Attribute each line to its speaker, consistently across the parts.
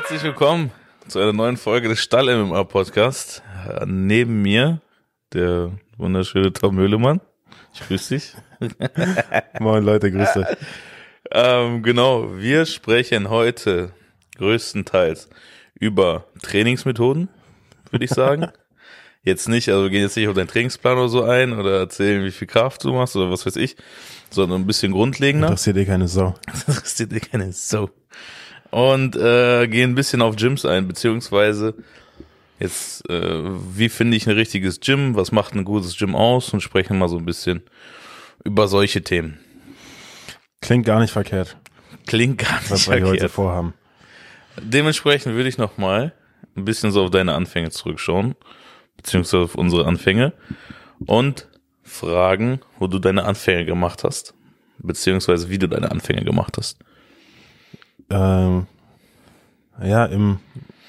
Speaker 1: Herzlich willkommen zu einer neuen Folge des Stall MMA Podcast. Neben mir der wunderschöne Tom Möhlemann. Ich grüße dich.
Speaker 2: Moin Leute, Grüße.
Speaker 1: Ähm, genau, wir sprechen heute größtenteils über Trainingsmethoden, würde ich sagen. Jetzt nicht, also wir gehen jetzt nicht auf deinen Trainingsplan oder so ein oder erzählen, wie viel Kraft du machst oder was weiß ich, sondern ein bisschen grundlegender.
Speaker 2: Interessiert eh keine Sau.
Speaker 1: Das interessiert dir keine Sau. Und äh, gehen ein bisschen auf Gyms ein, beziehungsweise jetzt, äh, wie finde ich ein richtiges Gym, was macht ein gutes Gym aus und sprechen mal so ein bisschen über solche Themen.
Speaker 2: Klingt gar nicht verkehrt,
Speaker 1: Klingt gar nicht
Speaker 2: was wir hier heute
Speaker 1: verkehrt.
Speaker 2: vorhaben.
Speaker 1: Dementsprechend würde ich nochmal ein bisschen so auf deine Anfänge zurückschauen, beziehungsweise auf unsere Anfänge und fragen, wo du deine Anfänge gemacht hast, beziehungsweise wie du deine Anfänge gemacht hast.
Speaker 2: Ähm, ja, im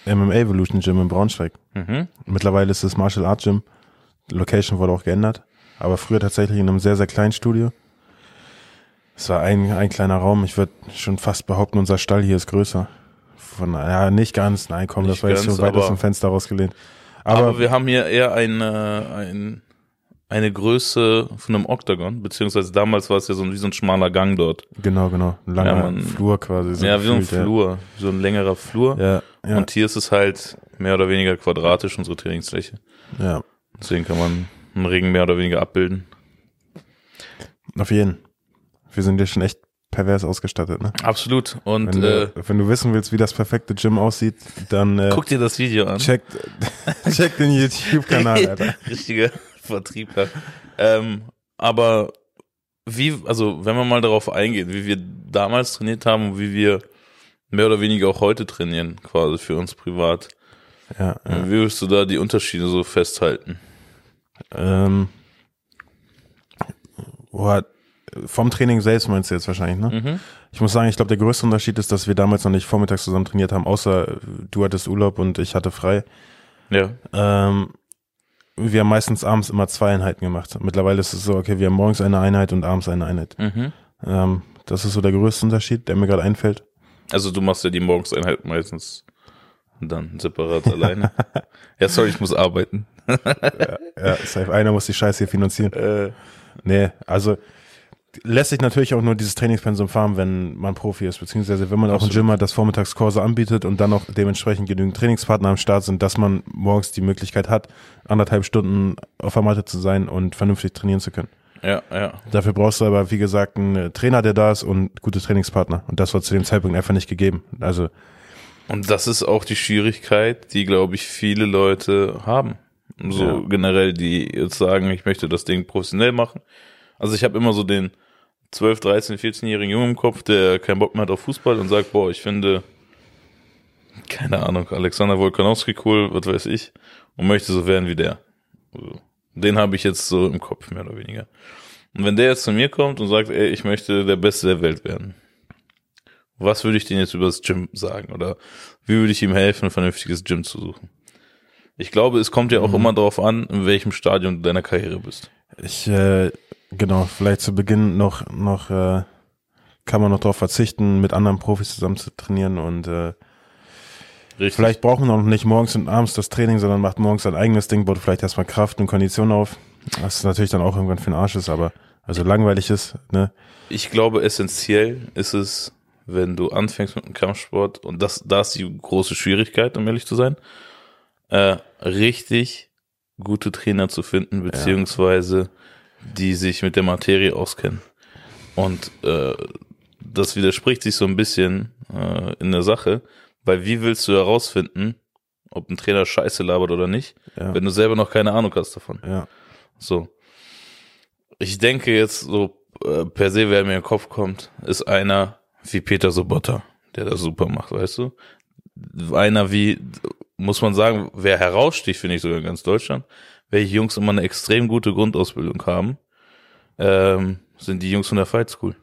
Speaker 2: MMA Evolution Gym in Braunschweig.
Speaker 1: Mhm.
Speaker 2: Mittlerweile ist es Martial Art Gym. Die Location wurde auch geändert. Aber früher tatsächlich in einem sehr, sehr kleinen Studio. Es war ein, ein kleiner Raum. Ich würde schon fast behaupten, unser Stall hier ist größer. Von, ja, nicht ganz. Nein, komm,
Speaker 1: Nicht
Speaker 2: das war jetzt
Speaker 1: ganz,
Speaker 2: so weit aus dem Fenster rausgelehnt.
Speaker 1: Aber,
Speaker 2: Aber,
Speaker 1: wir haben hier eher eine, ein, eine Größe von einem Oktagon, beziehungsweise damals war es ja so ein, wie so ein schmaler Gang dort.
Speaker 2: genau, genau. Ein langer
Speaker 1: Ja, man-
Speaker 2: Flur quasi. So
Speaker 1: ja, wie so ein Flur, so ein längerer Flur.
Speaker 2: Ja, ja,
Speaker 1: Und hier ist es halt mehr oder weniger quadratisch, unsere Trainingsfläche.
Speaker 2: ja.
Speaker 1: Deswegen kann man einen Ring mehr oder weniger abbilden.
Speaker 2: Auf jeden. Wir sind ja schon echt pervers ausgestattet, ne?
Speaker 1: Absolut. Und
Speaker 2: Wenn,
Speaker 1: äh,
Speaker 2: du, wenn du wissen willst, wie das perfekte Gym aussieht, dann äh,
Speaker 1: guck dir das Video an.
Speaker 2: check, check den YouTube-Kanal, Alter.
Speaker 1: Richtiger Vertriebler. Ähm, aber wie, also wenn man mal darauf eingeht, wie wir damals trainiert haben und wie wir mehr oder weniger auch heute trainieren, quasi für uns privat.
Speaker 2: Ja, ja.
Speaker 1: Wie würdest du da die Unterschiede so festhalten?
Speaker 2: Ähm, boah, vom Training selbst meinst du jetzt wahrscheinlich, ne?
Speaker 1: Mhm.
Speaker 2: Ich muss sagen, ich glaube, der größte Unterschied ist, dass wir damals noch nicht vormittags zusammen trainiert haben, außer du hattest Urlaub und ich hatte frei.
Speaker 1: Ja.
Speaker 2: Ähm, wir haben meistens abends immer zwei Einheiten gemacht. Mittlerweile ist es so, okay, wir haben morgens eine Einheit und abends eine Einheit.
Speaker 1: Mhm.
Speaker 2: Ähm, das ist so der größte Unterschied, der mir gerade einfällt.
Speaker 1: Also du machst ja die Morgenseinheit meistens dann separat alleine. Ja, sorry, ich muss arbeiten.
Speaker 2: Ja, safe. Einer muss die Scheiße hier finanzieren.
Speaker 1: Äh,
Speaker 2: Nee, also lässt sich natürlich auch nur dieses Trainingspensum fahren, wenn man Profi ist, beziehungsweise wenn man auch ein
Speaker 1: Absolut.
Speaker 2: Gym hat, das Vormittagskurse anbietet und dann auch dementsprechend genügend Trainingspartner am Start sind, dass man morgens die Möglichkeit hat, anderthalb Stunden auf der Matte zu sein und vernünftig trainieren zu können.
Speaker 1: ja, ja.
Speaker 2: Dafür brauchst du aber, wie gesagt, einen Trainer, der da ist und gute Trainingspartner. Und das war zu dem Zeitpunkt einfach nicht gegeben. Also,
Speaker 1: Und das ist auch die Schwierigkeit, die, glaube ich, viele Leute haben. So
Speaker 2: Ja.
Speaker 1: generell, die jetzt sagen, ich möchte das Ding professionell machen. Also ich habe immer so den 12, 13, 14-jährigen Jungen im Kopf, der keinen Bock mehr hat auf Fußball und sagt, boah, ich finde, keine Ahnung, Alexander Wolkanowski cool, was weiß ich, und möchte so werden wie der. Den habe ich jetzt so im Kopf, mehr oder weniger. Und wenn der jetzt zu mir kommt und sagt, ey, ich möchte der Beste der Welt werden, was würde ich denn jetzt über das Gym sagen? Oder wie würde ich ihm helfen, ein vernünftiges Gym zu suchen? Ich glaube, es kommt ja auch immer darauf an, in welchem Stadium du deiner Karriere bist.
Speaker 2: ich, äh, genau, vielleicht zu Beginn noch, noch, äh, kann man noch darauf verzichten, mit anderen Profis zusammen zu trainieren und, äh,
Speaker 1: Richtig.
Speaker 2: Vielleicht braucht man auch nicht morgens und abends das Training, sondern macht morgens sein eigenes Ding, baut vielleicht erstmal Kraft und Kondition auf. Was natürlich dann auch irgendwann für den Arsch ist, aber also langweilig ist, ne?
Speaker 1: Ich glaube, essentiell ist es, wenn du anfängst mit dem Kampfsport, und das, da ist die große Schwierigkeit, um ehrlich zu sein, äh, richtig gute Trainer zu finden, beziehungsweise die sich mit der Materie auskennen. Und äh, das widerspricht sich so ein bisschen äh, in der Sache, weil wie willst du herausfinden, ob ein Trainer Scheiße labert oder nicht,
Speaker 2: Ja.
Speaker 1: wenn du selber noch keine Ahnung hast davon?
Speaker 2: Ja.
Speaker 1: So. Ich denke jetzt so äh, per se, wer mir in den Kopf kommt, ist einer wie Peter Sobotta, der das super macht, weißt du? Einer wie, muss man sagen, wer heraussticht, finde ich sogar in ganz Deutschland, welche Jungs immer eine extrem gute Grundausbildung haben, ähm, sind die Jungs von der Fight School.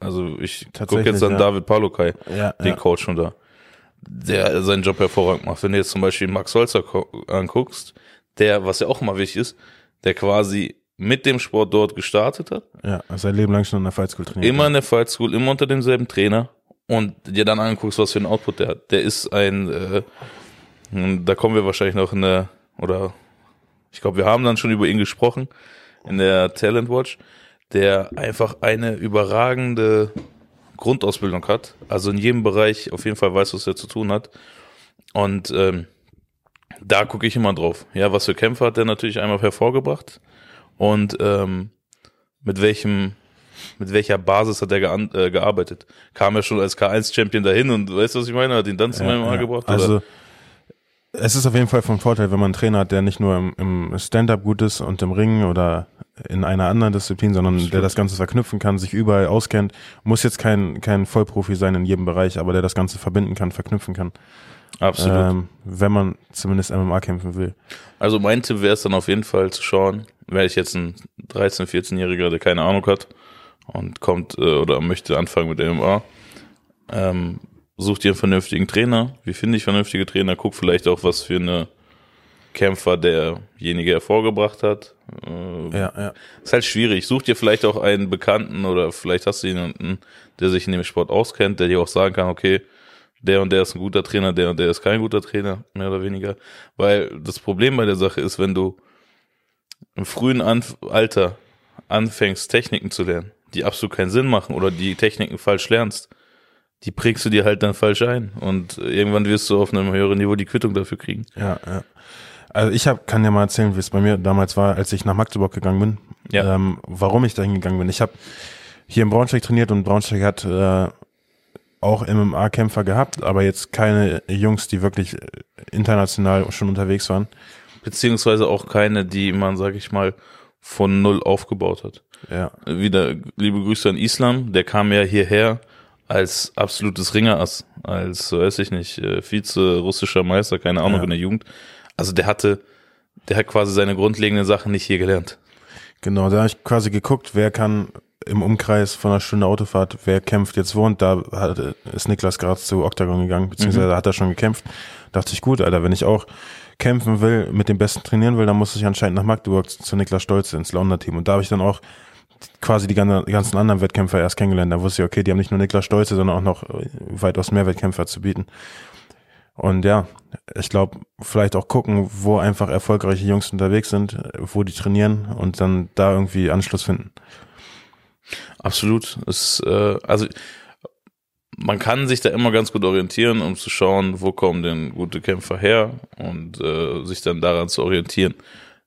Speaker 1: Also ich gucke jetzt an
Speaker 2: ja.
Speaker 1: David Palukai,
Speaker 2: Ja,
Speaker 1: den
Speaker 2: ja.
Speaker 1: Coach schon da, der seinen Job hervorragend macht. Wenn du jetzt zum Beispiel Max Holzer anguckst, der, was ja auch immer wichtig ist, der quasi mit dem Sport dort gestartet hat,
Speaker 2: ja, sein Leben lang schon in der Fight School trainiert.
Speaker 1: immer in der Fight School, immer unter demselben Trainer und dir dann anguckst, was für einen Output der hat. Der ist ein, äh, da kommen wir wahrscheinlich noch in der, oder ich glaube, wir haben dann schon über ihn gesprochen in der Talent Watch, der einfach eine überragende Grundausbildung hat, also in jedem Bereich auf jeden Fall weiß, was er zu tun hat. Und ähm, da gucke ich immer drauf. Ja, was für Kämpfe hat der natürlich einmal hervorgebracht und ähm, mit welchem mit welcher Basis hat er äh, gearbeitet? Kam er schon als K1-Champion dahin und weißt du, was ich meine? Hat ihn dann zu meinem ja, ja. gebracht?
Speaker 2: Also oder? Es ist auf jeden Fall von Vorteil, wenn man einen Trainer hat, der nicht nur im, im Stand-up gut ist und im Ring oder in einer anderen Disziplin, sondern das der das Ganze verknüpfen kann, sich überall auskennt, muss jetzt kein, kein Vollprofi sein in jedem Bereich, aber der das Ganze verbinden kann, verknüpfen kann.
Speaker 1: Absolut. Ähm,
Speaker 2: wenn man zumindest MMA kämpfen will.
Speaker 1: Also mein Tipp wäre es dann auf jeden Fall zu schauen, wäre ich jetzt ein 13-, 14-Jähriger, der keine Ahnung hat und kommt äh, oder möchte anfangen mit MMA, ähm, such dir einen vernünftigen Trainer. Wie finde ich vernünftige Trainer? Guck vielleicht auch, was für eine Kämpfer derjenige hervorgebracht hat.
Speaker 2: Äh, ja, ja.
Speaker 1: Ist halt schwierig. Such dir vielleicht auch einen Bekannten oder vielleicht hast du jemanden, der sich in dem Sport auskennt, der dir auch sagen kann, okay, der und der ist ein guter Trainer, der und der ist kein guter Trainer, mehr oder weniger. Weil das Problem bei der Sache ist, wenn du im frühen Anf Alter anfängst, Techniken zu lernen, die absolut keinen Sinn machen oder die Techniken falsch lernst, die prägst du dir halt dann falsch ein und irgendwann wirst du auf einem höheren Niveau die Quittung dafür kriegen.
Speaker 2: Ja, ja. Also ich hab, kann ja mal erzählen, wie es bei mir damals war, als ich nach Magdeburg gegangen bin. Ja. Ähm, warum ich dahin gegangen bin. Ich habe hier in Braunschweig trainiert und Braunschweig hat äh, auch MMA-Kämpfer gehabt, aber jetzt keine Jungs, die wirklich international schon unterwegs waren.
Speaker 1: Beziehungsweise auch keine, die man, sag ich mal, von null aufgebaut hat.
Speaker 2: Ja.
Speaker 1: Wieder liebe Grüße an Islam, der kam ja hierher als absolutes Ringerass, als, so weiß ich nicht, äh, Vize-russischer Meister, keine Ahnung, ja. in der Jugend. Also der hatte, der hat quasi seine grundlegenden Sachen nicht hier gelernt.
Speaker 2: Genau, da habe ich quasi geguckt, wer kann im Umkreis von einer Stunde Autofahrt, wer kämpft jetzt wo und da hat, ist Niklas gerade zu Octagon gegangen, beziehungsweise mhm. hat er schon gekämpft. Dachte ich, gut, Alter, wenn ich auch kämpfen will, mit dem Besten trainieren will, dann muss ich anscheinend nach Magdeburg zu Niklas Stolze ins Launder-Team. Und da habe ich dann auch quasi die ganzen anderen Wettkämpfer erst kennengelernt. Da wusste ich, okay, die haben nicht nur Niklas Stolze, sondern auch noch weitaus mehr Wettkämpfer zu bieten. Und ja, ich glaube, vielleicht auch gucken, wo einfach erfolgreiche Jungs unterwegs sind, wo die trainieren und dann da irgendwie Anschluss finden.
Speaker 1: Absolut. Es, äh, also man kann sich da immer ganz gut orientieren, um zu schauen, wo kommen denn gute Kämpfer her und äh, sich dann daran zu orientieren.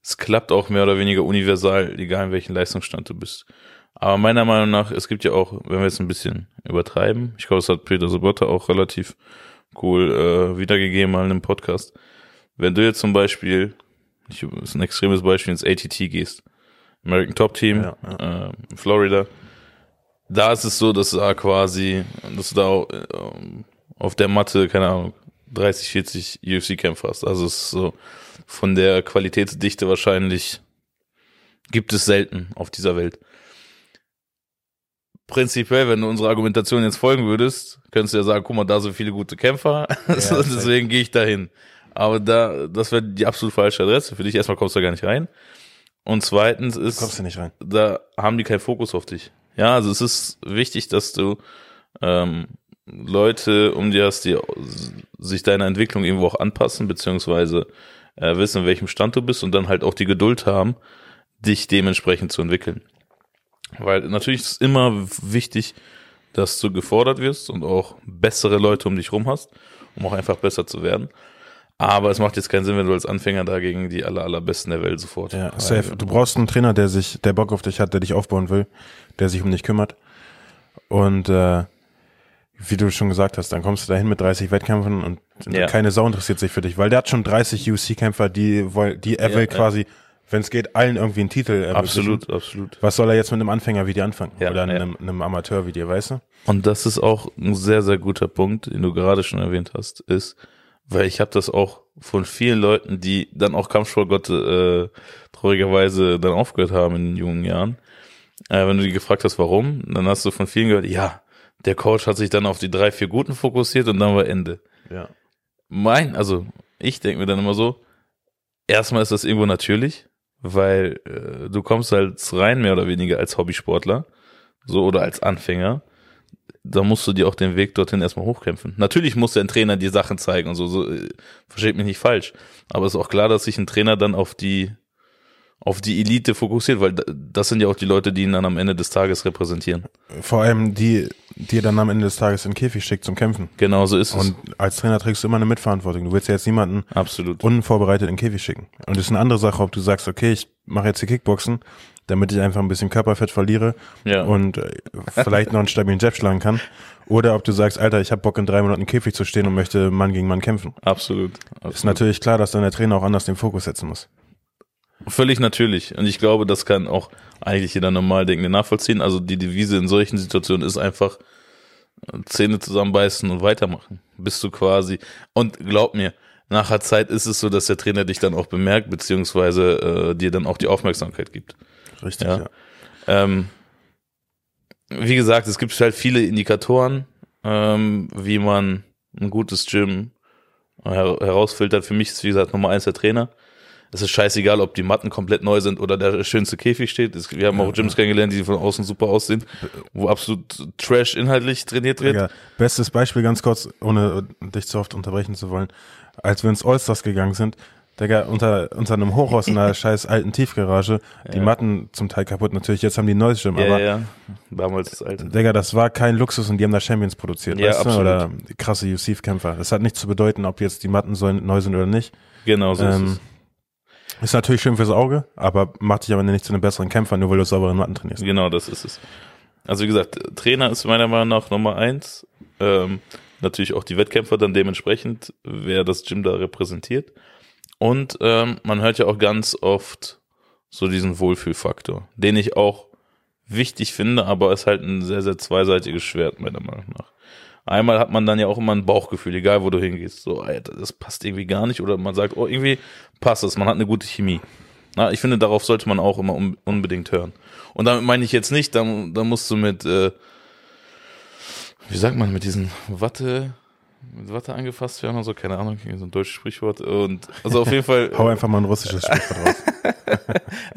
Speaker 1: Es klappt auch mehr oder weniger universal, egal in welchem Leistungsstand du bist. Aber meiner Meinung nach, es gibt ja auch, wenn wir jetzt ein bisschen übertreiben, ich glaube, das hat Peter Sobotta auch relativ cool äh, wiedergegeben mal in einem Podcast. Wenn du jetzt zum Beispiel, ich, das ist ein extremes Beispiel, ins ATT gehst, American Top Team, ja, ja. Äh, Florida, da ist es so, dass da quasi, dass du da äh, auf der Matte, keine Ahnung, 30, 40 UFC-Kämpfer hast. Also es ist so von der Qualitätsdichte wahrscheinlich gibt es selten auf dieser Welt. Prinzipiell, wenn du unserer Argumentation jetzt folgen würdest, könntest du ja sagen, guck mal, da sind viele gute Kämpfer, ja, deswegen gehe ich dahin. Aber da, das wäre die absolut falsche Adresse. Für dich erstmal kommst du gar nicht rein. Und zweitens ist,
Speaker 2: kommst du nicht rein.
Speaker 1: da haben die keinen Fokus auf dich. Ja, also es ist wichtig, dass du ähm, Leute um dir hast, die sich deiner Entwicklung irgendwo auch anpassen, beziehungsweise äh, wissen, in welchem Stand du bist und dann halt auch die Geduld haben, dich dementsprechend zu entwickeln. Weil natürlich ist es immer wichtig, dass du gefordert wirst und auch bessere Leute um dich rum hast, um auch einfach besser zu werden. Aber es macht jetzt keinen Sinn, wenn du als Anfänger dagegen die aller, allerbesten der Welt sofort.
Speaker 2: Ja, safe. Du brauchst einen Trainer, der sich, der Bock auf dich hat, der dich aufbauen will, der sich um dich kümmert. Und äh, wie du schon gesagt hast, dann kommst du dahin mit 30 Wettkämpfen und ja. keine Sau interessiert sich für dich, weil der hat schon 30 UC-Kämpfer, die, die er will ja, quasi, ja. wenn es geht, allen irgendwie einen Titel
Speaker 1: Absolut, absolut.
Speaker 2: Was soll er jetzt mit einem Anfänger wie dir anfangen? Ja, Oder einem, einem Amateur wie dir, weißt du?
Speaker 1: Und das ist auch ein sehr, sehr guter Punkt, den du gerade schon erwähnt hast, ist, weil ich habe das auch von vielen Leuten, die dann auch Kampfsportgott äh, traurigerweise dann aufgehört haben in den jungen Jahren. Äh, wenn du die gefragt hast, warum, dann hast du von vielen gehört, ja, der Coach hat sich dann auf die drei, vier Guten fokussiert und dann war Ende.
Speaker 2: Ja.
Speaker 1: Mein, also ich denke mir dann immer so, erstmal ist das irgendwo natürlich, weil äh, du kommst halt rein mehr oder weniger als Hobbysportler, so oder als Anfänger da musst du dir auch den Weg dorthin erstmal hochkämpfen. Natürlich muss der Trainer dir Sachen zeigen und so, so äh, versteht mich nicht falsch. Aber es ist auch klar, dass sich ein Trainer dann auf die auf die Elite fokussiert, weil das sind ja auch die Leute, die ihn dann am Ende des Tages repräsentieren.
Speaker 2: Vor allem die, die er dann am Ende des Tages in den Käfig schickt zum Kämpfen.
Speaker 1: Genau so ist es.
Speaker 2: Und als Trainer trägst du immer eine Mitverantwortung. Du willst ja jetzt niemanden
Speaker 1: Absolut.
Speaker 2: unvorbereitet in den Käfig schicken. Und es ist eine andere Sache, ob du sagst, okay, ich mache jetzt die Kickboxen, damit ich einfach ein bisschen Körperfett verliere
Speaker 1: Ja.
Speaker 2: und äh, vielleicht noch einen stabilen Jab schlagen kann. Oder ob du sagst, Alter, ich habe Bock in drei Monaten im Käfig zu stehen und möchte Mann gegen Mann kämpfen.
Speaker 1: Absolut. Absolut.
Speaker 2: Ist natürlich klar, dass dann der Trainer auch anders den Fokus setzen muss.
Speaker 1: Völlig natürlich. Und ich glaube, das kann auch eigentlich jeder normal denkende nachvollziehen. Also die Devise in solchen Situationen ist einfach äh, Zähne zusammenbeißen und weitermachen. Bist du quasi. Und glaub mir, nach der Zeit ist es so, dass der Trainer dich dann auch bemerkt, beziehungsweise äh, dir dann auch die Aufmerksamkeit gibt.
Speaker 2: Richtig,
Speaker 1: Ja.
Speaker 2: ja.
Speaker 1: Ähm, wie gesagt, es gibt halt viele Indikatoren, ähm, wie man ein gutes Gym her herausfiltert. Für mich ist, wie gesagt, Nummer eins der Trainer. Es ist scheißegal, ob die Matten komplett neu sind oder der schönste Käfig steht. Es, wir haben auch Gyms kennengelernt, die von außen super aussehen, wo absolut Trash inhaltlich trainiert wird.
Speaker 2: Ja, bestes Beispiel ganz kurz, ohne dich zu oft unterbrechen zu wollen. Als wir ins Allstars gegangen sind, Digga, unter, unter einem Hochhaus in einer scheiß alten Tiefgarage, die
Speaker 1: Ja.
Speaker 2: Matten zum Teil kaputt. Natürlich, jetzt haben die ein neues Gym,
Speaker 1: Ja,
Speaker 2: aber
Speaker 1: ja, ja. Damals das alte.
Speaker 2: Digga, das war kein Luxus und die haben da Champions produziert,
Speaker 1: Ja,
Speaker 2: weißt du?
Speaker 1: absolut.
Speaker 2: Oder krasse UC-Kämpfer. Das hat nichts zu bedeuten, ob jetzt die Matten so neu sind oder nicht.
Speaker 1: Genau so
Speaker 2: Ähm,
Speaker 1: ist es.
Speaker 2: Ist natürlich schön fürs Auge, aber macht dich aber nicht zu einem besseren Kämpfer, nur weil du sauberen Matten trainierst.
Speaker 1: Genau, das ist es. Also wie gesagt, Trainer ist meiner Meinung nach Nummer eins. Ähm, natürlich auch die Wettkämpfer dann dementsprechend, wer das Gym da repräsentiert. Und ähm, man hört ja auch ganz oft so diesen Wohlfühlfaktor, den ich auch wichtig finde, aber ist halt ein sehr, sehr zweiseitiges Schwert, meiner Meinung nach. Einmal hat man dann ja auch immer ein Bauchgefühl, egal wo du hingehst. So, Alter, das passt irgendwie gar nicht. Oder man sagt, oh, irgendwie passt es, man hat eine gute Chemie. Na, ich finde, darauf sollte man auch immer un unbedingt hören. Und damit meine ich jetzt nicht, da, da musst du mit, äh, wie sagt man, mit diesen Watte, mit Watte angefasst werden oder so, keine Ahnung, so ein deutsches Sprichwort. Und also auf jeden Fall.
Speaker 2: Hau einfach mal ein russisches Sprichwort raus.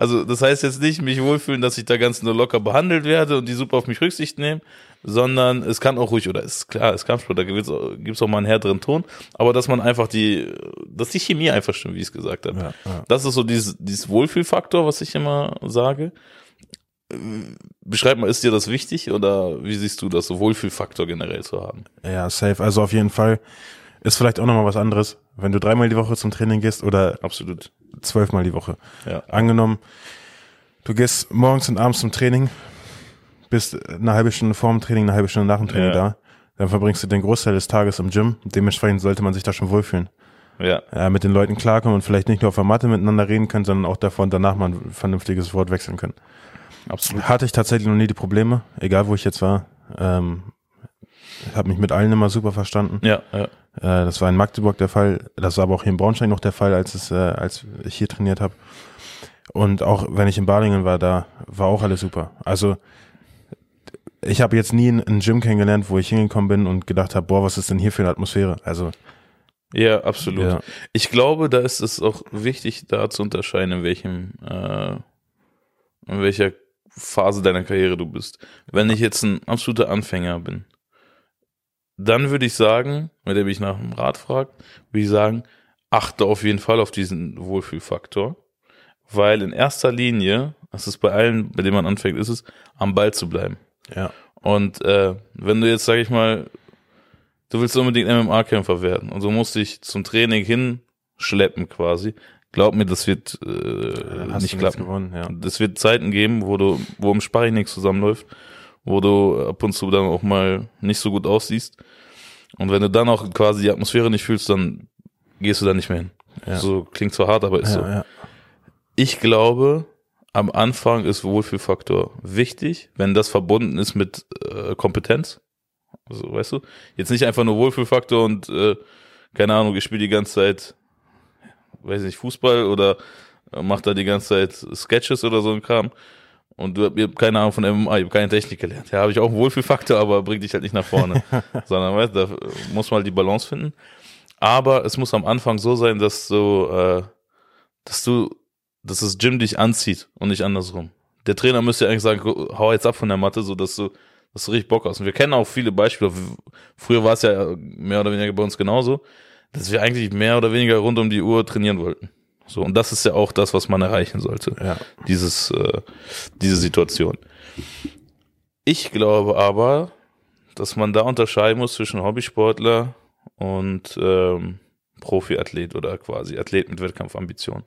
Speaker 1: Also das heißt jetzt nicht, mich wohlfühlen, dass ich da ganz nur locker behandelt werde und die super auf mich Rücksicht nehmen, sondern es kann auch ruhig, oder ist klar, es Kampfsport, da gibt's auch, gibt's auch mal einen härteren Ton, aber dass man einfach die, dass die Chemie einfach stimmt, wie ich es gesagt habe.
Speaker 2: Ja, ja.
Speaker 1: Das ist so dieses, dieses Wohlfühlfaktor, was ich immer sage. Beschreib mal, ist dir das wichtig oder wie siehst du das, so Wohlfühlfaktor generell zu haben?
Speaker 2: Ja, safe. Also auf jeden Fall ist vielleicht auch nochmal was anderes, wenn du dreimal die Woche zum Training gehst oder
Speaker 1: Absolut.
Speaker 2: zwölfmal die Woche.
Speaker 1: Ja.
Speaker 2: Angenommen, du gehst morgens und abends zum Training, bist eine halbe Stunde vor dem Training, eine halbe Stunde nach dem Training
Speaker 1: Ja.
Speaker 2: da, dann verbringst du den Großteil des Tages im Gym. Dementsprechend sollte man sich da schon wohlfühlen.
Speaker 1: Ja,
Speaker 2: Ja, mit den Leuten klarkommen und vielleicht nicht nur auf der Matte miteinander reden können, sondern auch davor und danach mal ein vernünftiges Wort wechseln können.
Speaker 1: absolut.
Speaker 2: Hatte ich tatsächlich noch nie die Probleme, egal wo ich jetzt war. Ähm, ich habe mich mit allen immer super verstanden.
Speaker 1: Ja, ja.
Speaker 2: Äh, das war in Magdeburg der Fall. Das war aber auch hier in Braunschweig noch der Fall, als es, äh, als ich hier trainiert habe. Und auch wenn ich in Balingen war, da war auch alles super. Also ich habe jetzt nie ein, ein Gym kennengelernt, wo ich hingekommen bin und gedacht habe, boah, was ist denn hier für eine Atmosphäre? Also
Speaker 1: Ja, absolut.
Speaker 2: Ja.
Speaker 1: Ich glaube, da ist es auch wichtig, da zu unterscheiden, in welchem, äh, in welcher Phase deiner Karriere du bist. Wenn ich jetzt ein absoluter Anfänger bin, dann würde ich sagen, wenn der mich nach dem Rat fragt, würde ich sagen, achte auf jeden Fall auf diesen Wohlfühlfaktor, weil in erster Linie, das ist bei allen, bei denen man anfängt, ist es, am Ball zu bleiben.
Speaker 2: ja,
Speaker 1: Und äh, wenn du jetzt, sag ich mal, du willst unbedingt MMA-Kämpfer werden und du musst dich zum Training hinschleppen quasi, glaub mir, das wird äh, nicht klappen.
Speaker 2: gewonnen. Ja.
Speaker 1: Es wird Zeiten geben, wo du, wo im Sparring nichts zusammenläuft, wo du ab und zu dann auch mal nicht so gut aussiehst. Und wenn du dann auch quasi die Atmosphäre nicht fühlst, dann gehst du da nicht mehr hin.
Speaker 2: Ja.
Speaker 1: So klingt zwar hart, aber ist so.
Speaker 2: Ja, ja.
Speaker 1: Ich glaube, am Anfang ist Wohlfühlfaktor wichtig, wenn das verbunden ist mit äh, Kompetenz. Also, weißt du, jetzt nicht einfach nur Wohlfühlfaktor und äh, keine Ahnung, ich spiele die ganze Zeit, weiß nicht, Fußball oder äh, mach da die ganze Zeit Sketches oder so ein Kram. Und du ihr habt keine Ahnung von MMA, ich habe keine Technik gelernt. Ja, habe ich auch einen Wohlfühlfaktor, aber bringt dich halt nicht nach vorne. Sondern weißt, du, da muss man halt die Balance finden. Aber es muss am Anfang so sein, dass du, äh, dass du dass das Gym dich anzieht und nicht andersrum. Der Trainer müsste ja eigentlich sagen, hau jetzt ab von der Matte, so dass du dass du richtig Bock hast. Und wir kennen auch viele Beispiele. Früher war es ja mehr oder weniger bei uns genauso, dass wir eigentlich mehr oder weniger rund um die Uhr trainieren wollten. So, und das ist ja auch das, was man erreichen sollte.
Speaker 2: Ja.
Speaker 1: Dieses, äh, diese Situation. Ich glaube aber, dass man da unterscheiden muss zwischen Hobbysportler und ähm, Profiathlet oder quasi Athlet mit Wettkampfambition.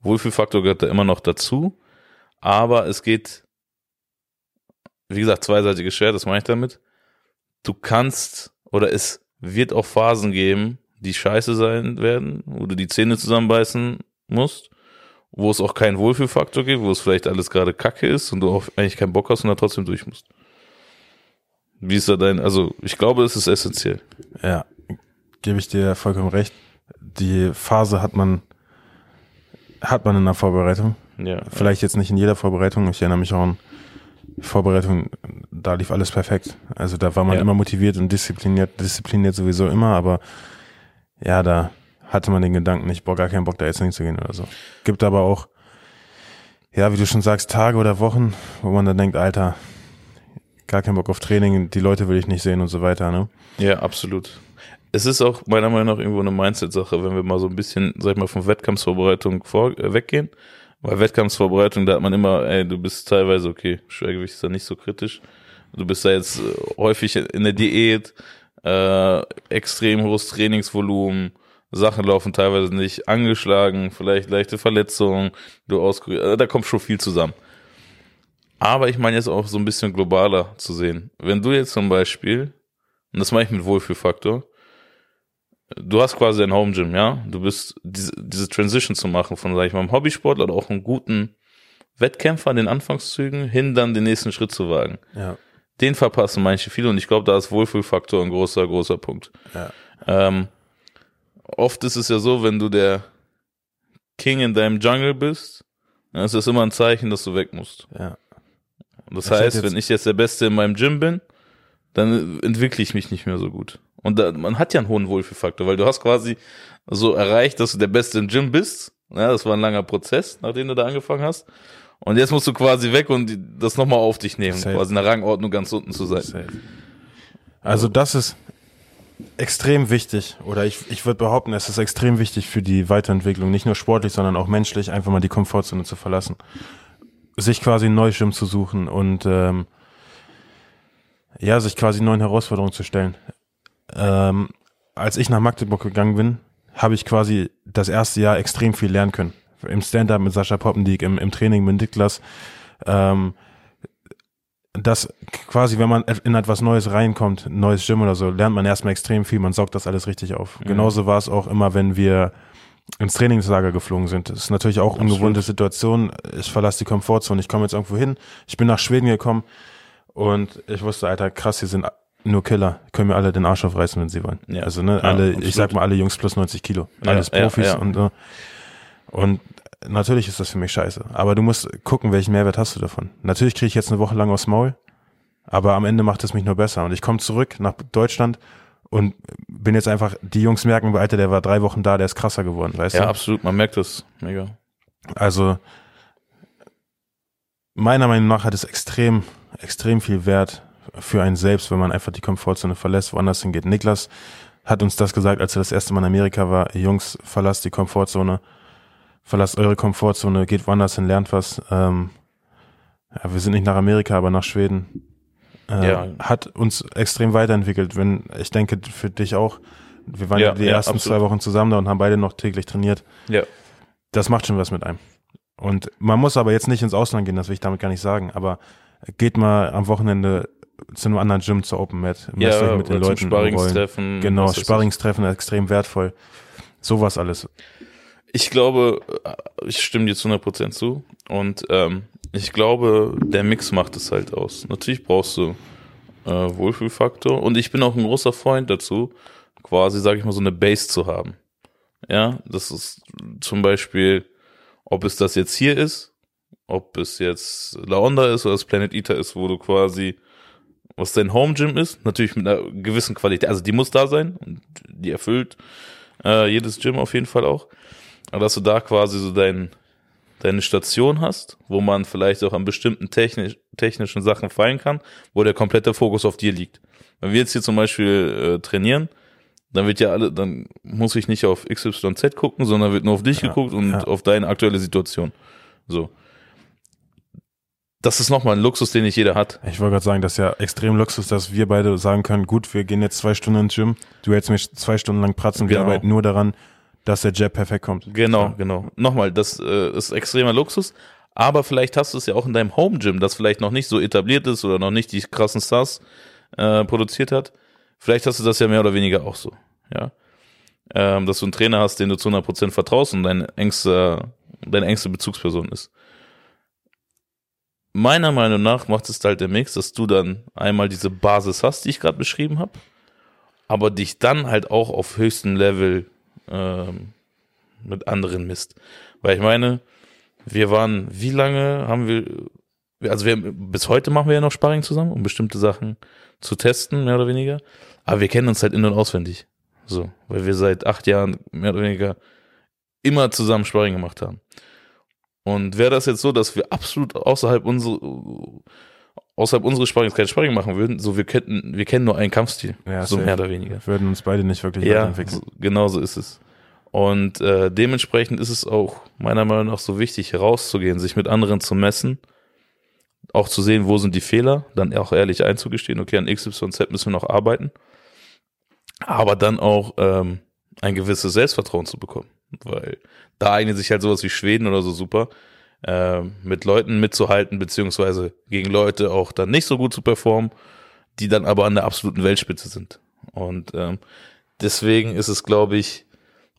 Speaker 1: Wohlfühlfaktor gehört da immer noch dazu, aber es geht, wie gesagt, zweiseitiges Schwert, das meine ich damit. Du kannst oder es wird auch Phasen geben, die scheiße sein werden, wo du die Zähne zusammenbeißen musst, wo es auch keinen Wohlfühlfaktor gibt, wo es vielleicht alles gerade kacke ist und du auch eigentlich keinen Bock hast und da trotzdem durch musst. Wie ist da dein, also ich glaube, es ist essentiell.
Speaker 2: Ja, gebe ich dir vollkommen recht. Die Phase hat man, hat man in der Vorbereitung.
Speaker 1: Ja.
Speaker 2: Vielleicht jetzt nicht in jeder Vorbereitung. Ich erinnere mich auch an Vorbereitung, da lief alles perfekt. Also da war man
Speaker 1: Ja.
Speaker 2: immer motiviert und diszipliniert, diszipliniert sowieso immer, aber ja, da hatte man den Gedanken nicht, boah, gar keinen Bock da jetzt hinzugehen oder so. Gibt aber auch, ja, wie du schon sagst, Tage oder Wochen, wo man dann denkt, Alter, gar keinen Bock auf Training, die Leute will ich nicht sehen und so weiter, ne?
Speaker 1: Ja, absolut. Es ist auch meiner Meinung nach irgendwo eine Mindset-Sache, wenn wir mal so ein bisschen, sag ich mal, von Wettkampfsvorbereitung vor, äh, weggehen. Weil Wettkampfsvorbereitung, da hat man immer, ey, du bist teilweise, okay, Schwergewicht ist da nicht so kritisch. Du bist da jetzt äh, häufig in der Diät, äh, extrem hohes Trainingsvolumen, Sachen laufen teilweise nicht, angeschlagen, vielleicht leichte Verletzungen, du auskuriert, äh, da kommt schon viel zusammen. Aber ich meine jetzt auch so ein bisschen globaler zu sehen. Wenn du jetzt zum Beispiel, und das meine ich mit Wohlfühlfaktor, du hast quasi ein Home Gym, ja? Du bist diese, diese Transition zu machen von, sag ich mal, einem Hobbysportler oder auch einem guten Wettkämpfer in den Anfangszügen hin dann den nächsten Schritt zu wagen.
Speaker 2: Ja.
Speaker 1: Den verpassen manche viele und ich glaube, da ist Wohlfühlfaktor ein großer, großer Punkt.
Speaker 2: Ja.
Speaker 1: Ähm, oft ist es ja so, wenn du der King in deinem Jungle bist, dann ist das immer ein Zeichen, dass du weg musst.
Speaker 2: Ja.
Speaker 1: Das
Speaker 2: hätte
Speaker 1: heißt, wenn ich jetzt der Beste in meinem Gym bin, dann entwickle ich mich nicht mehr so gut. Und da, man hat ja einen hohen Wohlfühlfaktor, weil du hast quasi so erreicht, dass du der Beste im Gym bist. Ja, das war ein langer Prozess, nachdem du da angefangen hast. Und jetzt musst du quasi weg und das nochmal auf dich nehmen,
Speaker 2: Safe.
Speaker 1: quasi in der Rangordnung ganz unten zu sein.
Speaker 2: Safe. Also das ist extrem wichtig oder ich, ich würde behaupten, es ist extrem wichtig für die Weiterentwicklung, nicht nur sportlich, sondern auch menschlich, einfach mal die Komfortzone zu verlassen. Sich quasi einen Neuschirm zu suchen und ähm, ja, sich quasi neuen Herausforderungen zu stellen. Ähm, als ich nach Magdeburg gegangen bin, habe ich quasi das erste Jahr extrem viel lernen können. Im Stand-up mit Sascha Poppendiek, im, im Training mit Niklas. Ähm, dass quasi, wenn man in etwas Neues reinkommt, ein neues Gym oder so, lernt man erstmal extrem viel, man saugt das alles richtig auf.
Speaker 1: Mhm.
Speaker 2: Genauso war es auch immer, wenn wir ins Trainingslager geflogen sind. Das ist natürlich auch
Speaker 1: Absolut.
Speaker 2: ungewohnte Situation. Ich verlasse die Komfortzone, ich komme jetzt irgendwo hin. Ich bin nach Schweden gekommen und ich wusste, Alter, krass, hier sind nur Killer. Können mir alle den Arsch aufreißen, wenn sie wollen.
Speaker 1: Ja.
Speaker 2: Also, ne,
Speaker 1: Ja,
Speaker 2: alle,
Speaker 1: absolut.
Speaker 2: ich sag mal, alle Jungs plus 90 Kilo.
Speaker 1: Ja,
Speaker 2: Alles
Speaker 1: ja,
Speaker 2: Profis
Speaker 1: ja.
Speaker 2: und so. Und natürlich ist das für mich scheiße. Aber du musst gucken, welchen Mehrwert hast du davon. Natürlich kriege ich jetzt eine Woche lang aufs Maul, aber am Ende macht es mich nur besser. Und ich komme zurück nach Deutschland und bin jetzt einfach, die Jungs merken, Alter, der war drei Wochen da, der ist krasser geworden, weißt
Speaker 1: Ja,
Speaker 2: du?
Speaker 1: absolut, man merkt das. Mega.
Speaker 2: Also meiner Meinung nach hat es extrem, extrem viel Wert für einen selbst, wenn man einfach die Komfortzone verlässt, woanders hingeht. Niklas hat uns das gesagt, als er das erste Mal in Amerika war. Jungs, verlasst die Komfortzone, verlasst eure Komfortzone, geht woanders hin, lernt was. Ähm, ja, wir sind nicht nach Amerika, aber nach Schweden. Äh,
Speaker 1: Ja.
Speaker 2: Hat uns extrem weiterentwickelt. Wenn, ich denke, für dich auch. Wir waren ja, die ersten
Speaker 1: absolut.
Speaker 2: zwei Wochen zusammen da und haben beide noch täglich trainiert
Speaker 1: Ja.
Speaker 2: das macht schon was mit einem. Und man muss aber jetzt nicht ins Ausland gehen, das will ich damit gar nicht sagen, aber geht mal am Wochenende zu einem anderen Gym zur Open Mat, messt
Speaker 1: Ja,
Speaker 2: euch mit den Leuten.
Speaker 1: Sparringstreffen.
Speaker 2: Genau. Sparringstreffen extrem wertvoll. Sowas alles.
Speaker 1: Ich glaube, äh, ich stimme dir zu 100% zu. Und ähm, ich glaube, der Mix macht es halt aus. Natürlich brauchst du äh, Wohlfühlfaktor. Und ich bin auch ein großer Freund dazu, quasi, sage ich mal, so eine Base zu haben. Ja, das ist zum Beispiel, ob es das jetzt hier ist, ob es jetzt La Onda ist oder das Planet Eater ist, wo du quasi, was dein Home Gym ist, natürlich mit einer gewissen Qualität, also die muss da sein und die erfüllt äh, jedes Gym auf jeden Fall auch. Aber dass du da quasi so dein, deine Station hast, wo man vielleicht auch an bestimmten technisch, technischen Sachen fallen kann, wo der komplette Fokus auf dir liegt. Wenn wir jetzt hier zum Beispiel äh, trainieren, dann wird ja alle, dann muss ich nicht auf XYZ gucken, sondern wird nur auf dich
Speaker 2: Ja,
Speaker 1: geguckt und
Speaker 2: ja.
Speaker 1: auf deine aktuelle Situation. So. Das ist nochmal ein Luxus, den nicht jeder hat.
Speaker 2: Ich wollte gerade sagen, das ist ja extrem Luxus, dass wir beide sagen können, gut, wir gehen jetzt zwei Stunden ins Gym, du hältst mich zwei Stunden lang pratzen, wir
Speaker 1: Genau.
Speaker 2: arbeiten nur daran, dass der Jab perfekt kommt.
Speaker 1: Genau, genau. Nochmal, das äh, ist extremer Luxus. Aber vielleicht hast du es ja auch in deinem Home Gym, das vielleicht noch nicht so etabliert ist oder noch nicht die krassen Stars äh, produziert hat. Vielleicht hast du das ja mehr oder weniger auch so, ja. Ähm, dass du einen Trainer hast, den du zu 100% vertraust und deine engste, deine engste Bezugsperson ist. Meiner Meinung nach macht es halt der Mix, dass du dann einmal diese Basis hast, die ich gerade beschrieben habe, aber dich dann halt auch auf höchstem Level ähm, mit anderen misst. Weil ich meine, wir waren, wie lange haben wir, also wir, bis heute machen wir ja noch Sparring zusammen, um bestimmte Sachen zu testen, mehr oder weniger. Aber wir kennen uns halt in- und auswendig. So, weil wir seit acht Jahren mehr oder weniger immer zusammen Sparring gemacht haben. Und wäre das jetzt so, dass wir absolut außerhalb unsere, außerhalb unseres Sparrings kein Sparring machen würden, so wir könnten, wir kennen nur einen Kampfstil.
Speaker 2: Ja,
Speaker 1: so mehr oder weniger.
Speaker 2: Würden uns beide nicht wirklich
Speaker 1: Ja,
Speaker 2: weiterentwickeln.
Speaker 1: so, genau so ist es. Und äh, dementsprechend ist es auch meiner Meinung nach so wichtig, herauszugehen, sich mit anderen zu messen, auch zu sehen, wo sind die Fehler, dann auch ehrlich einzugestehen, okay, an XYZ müssen wir noch arbeiten, aber dann auch ähm, ein gewisses Selbstvertrauen zu bekommen, weil da eignet sich halt sowas wie Schweden oder so super, äh, mit Leuten mitzuhalten, beziehungsweise gegen Leute auch dann nicht so gut zu performen, die dann aber an der absoluten Weltspitze sind. Und ähm, deswegen ist es, glaube ich,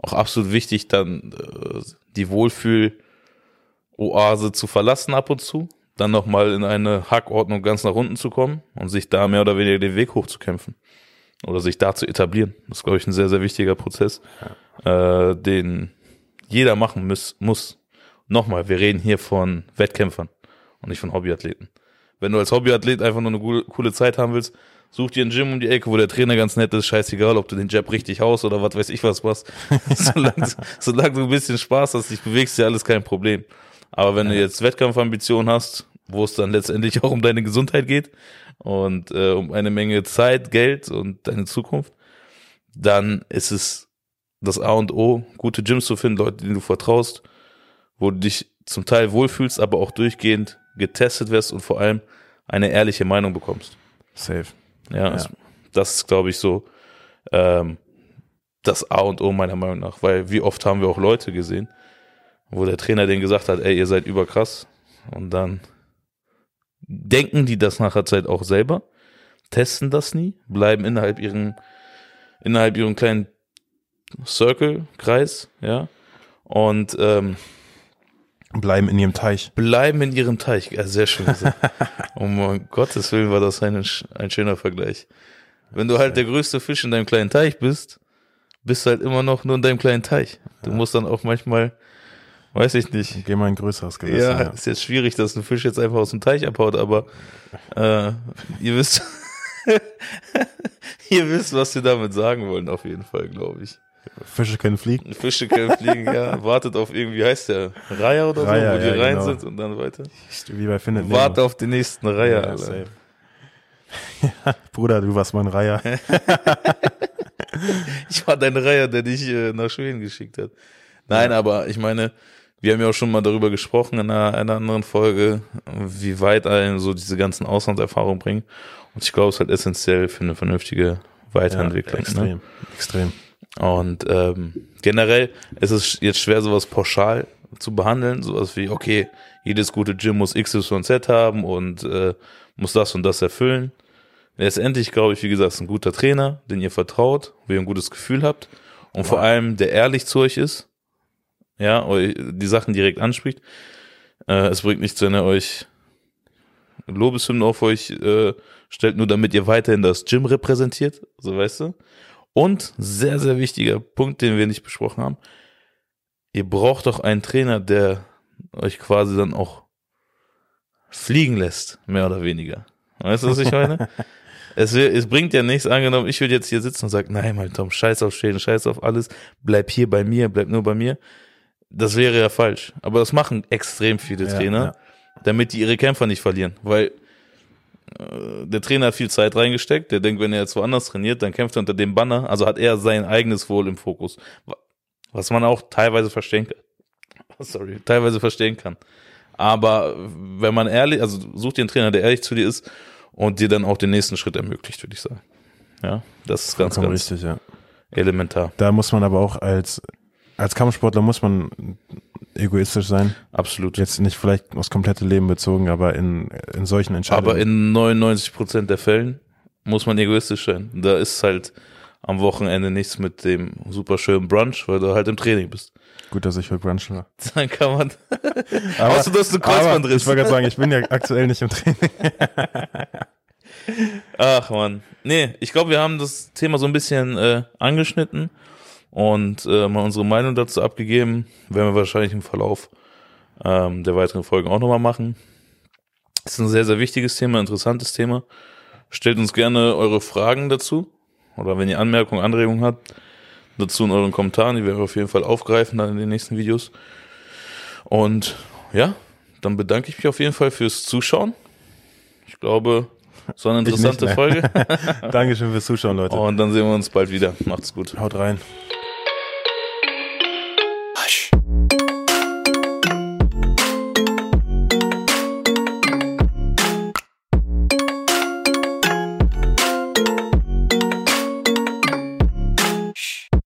Speaker 1: auch absolut wichtig, dann äh, die Wohlfühl-Oase zu verlassen ab und zu, dann nochmal in eine Hackordnung ganz nach unten zu kommen und sich da mehr oder weniger den Weg hochzukämpfen oder sich da zu etablieren. Das ist, glaube ich, ein sehr, sehr wichtiger Prozess, äh, den jeder machen muss, muss. Nochmal, wir reden hier von Wettkämpfern und nicht von Hobbyathleten. Wenn du als Hobbyathlet einfach nur eine coole, Zeit haben willst, such dir ein Gym um die Ecke, wo der Trainer ganz nett ist, scheißegal, ob du den Jab richtig haust oder was weiß ich was machst. solange, solange du ein bisschen Spaß hast, dich bewegst, ja alles kein Problem. Aber wenn du jetzt Wettkampfambitionen hast, wo es dann letztendlich auch um deine Gesundheit geht und äh, um eine Menge Zeit, Geld und deine Zukunft, dann ist es das A und O, gute Gyms zu finden, Leute, denen du vertraust, wo du dich zum Teil wohlfühlst, aber auch durchgehend getestet wirst und vor allem eine ehrliche Meinung bekommst.
Speaker 2: Safe.
Speaker 1: Ja, Das, das ist, glaube ich, so ähm, das A und O meiner Meinung nach, weil wie oft haben wir auch Leute gesehen, wo der Trainer denen gesagt hat, ey, ihr seid überkrass und dann denken die das nachher Zeit auch selber, testen das nie, bleiben innerhalb ihren innerhalb ihren kleinen Circle, Kreis, ja, und ähm,
Speaker 2: Bleiben in ihrem Teich.
Speaker 1: bleiben in ihrem Teich. Ja, sehr schön gesagt. um Gottes Willen war das ein, ein schöner Vergleich. Wenn du halt der größte Fisch in deinem kleinen Teich bist, bist du halt immer noch nur in deinem kleinen Teich. Du musst dann auch manchmal, weiß ich nicht.
Speaker 2: Geh mal ein größeres Gewässer.
Speaker 1: Ja,
Speaker 2: Ja,
Speaker 1: ist jetzt schwierig, dass ein Fisch jetzt einfach aus dem Teich abhaut, aber äh, ihr wisst, ihr wisst, was wir damit sagen wollen, auf jeden Fall, glaube ich.
Speaker 2: Fische können fliegen.
Speaker 1: Fische können fliegen, ja. Wartet auf irgendwie, heißt der Reiher oder
Speaker 2: Reiher,
Speaker 1: so, wo die
Speaker 2: ja,
Speaker 1: rein
Speaker 2: genau.
Speaker 1: sind und dann weiter.
Speaker 2: Wie bei Findet Nemo.
Speaker 1: Warte auf den nächsten Reiher,
Speaker 2: Ja,
Speaker 1: Alter.
Speaker 2: Ja, Bruder, du warst mein Reiher.
Speaker 1: Ich war dein Reiher, der dich äh, nach Schweden geschickt hat. Nein, aber ich meine, wir haben ja auch schon mal darüber gesprochen in einer, einer anderen Folge, wie weit einen so diese ganzen Auslandserfahrungen bringen. Und ich glaube, es ist halt essentiell für eine vernünftige Weiterentwicklung.
Speaker 2: Ja, extrem,
Speaker 1: ne?
Speaker 2: extrem.
Speaker 1: Und ähm, generell ist es jetzt schwer, sowas pauschal zu behandeln. Sowas wie, okay, jedes gute Gym muss X, Y, Z haben und äh, muss das und das erfüllen. Letztendlich glaube ich, wie gesagt, ist ein guter Trainer, den ihr vertraut, wo ihr ein gutes Gefühl habt und vor allem, der ehrlich zu euch ist, ja, euch die Sachen direkt anspricht. Äh, es bringt nichts, wenn er euch Lobeshymnen auf euch äh, stellt, nur damit ihr weiterhin das Gym repräsentiert, so weißt du. Und sehr, sehr wichtiger Punkt, den wir nicht besprochen haben. Ihr braucht doch einen Trainer, der euch quasi dann auch fliegen lässt, mehr oder weniger. Weißt du, was ich meine? es, es bringt ja nichts, angenommen, ich würde jetzt hier sitzen und sagen, nein, mein Tom, scheiß auf Schäden, scheiß auf alles, bleib hier bei mir, bleib nur bei mir. Das wäre ja falsch. Aber das machen extrem viele
Speaker 2: Ja,
Speaker 1: Trainer,
Speaker 2: ja.
Speaker 1: damit die ihre Kämpfer nicht verlieren. Weil der Trainer hat viel Zeit reingesteckt. Der denkt, wenn er jetzt woanders trainiert, dann kämpft er unter dem Banner. Also hat er sein eigenes Wohl im Fokus. Was man auch teilweise verstehen kann. Sorry, teilweise verstehen kann. Aber wenn man ehrlich, also such dir einen Trainer, der ehrlich zu dir ist und dir dann auch den nächsten Schritt ermöglicht, würde ich sagen. Ja, das ist ganz, ganz
Speaker 2: richtig, ja.
Speaker 1: elementar.
Speaker 2: Da muss man aber auch als, als Kampfsportler muss man egoistisch sein.
Speaker 1: Absolut.
Speaker 2: Jetzt nicht vielleicht aufs komplette Leben bezogen, aber in, in solchen Entscheidungen.
Speaker 1: Aber in 99 Prozent der Fällen muss man egoistisch sein. Da ist halt am Wochenende nichts mit dem super schönen Brunch, weil du halt im Training bist.
Speaker 2: Gut, dass ich für Brunch war.
Speaker 1: Dann kann man.
Speaker 2: Aber,
Speaker 1: Außer, dass du Kreuzbandriss.
Speaker 2: ich wollte gerade sagen, ich bin ja aktuell nicht im Training.
Speaker 1: Ach man. Nee, ich glaube, wir haben das Thema so ein bisschen äh, angeschnitten und äh, mal unsere Meinung dazu abgegeben. Werden wir wahrscheinlich im Verlauf ähm, der weiteren Folgen auch nochmal machen. ist ein sehr, sehr wichtiges Thema, interessantes Thema. Stellt uns gerne eure Fragen dazu. Oder wenn ihr Anmerkungen, Anregungen habt, dazu in euren Kommentaren. Die werden wir auf jeden Fall aufgreifen dann in den nächsten Videos. Und ja, dann bedanke ich mich auf jeden Fall fürs Zuschauen. Ich glaube, es war eine interessante? Folge.
Speaker 2: Dankeschön fürs Zuschauen, Leute.
Speaker 1: Und dann sehen wir uns bald wieder. Macht's gut.
Speaker 2: Haut rein.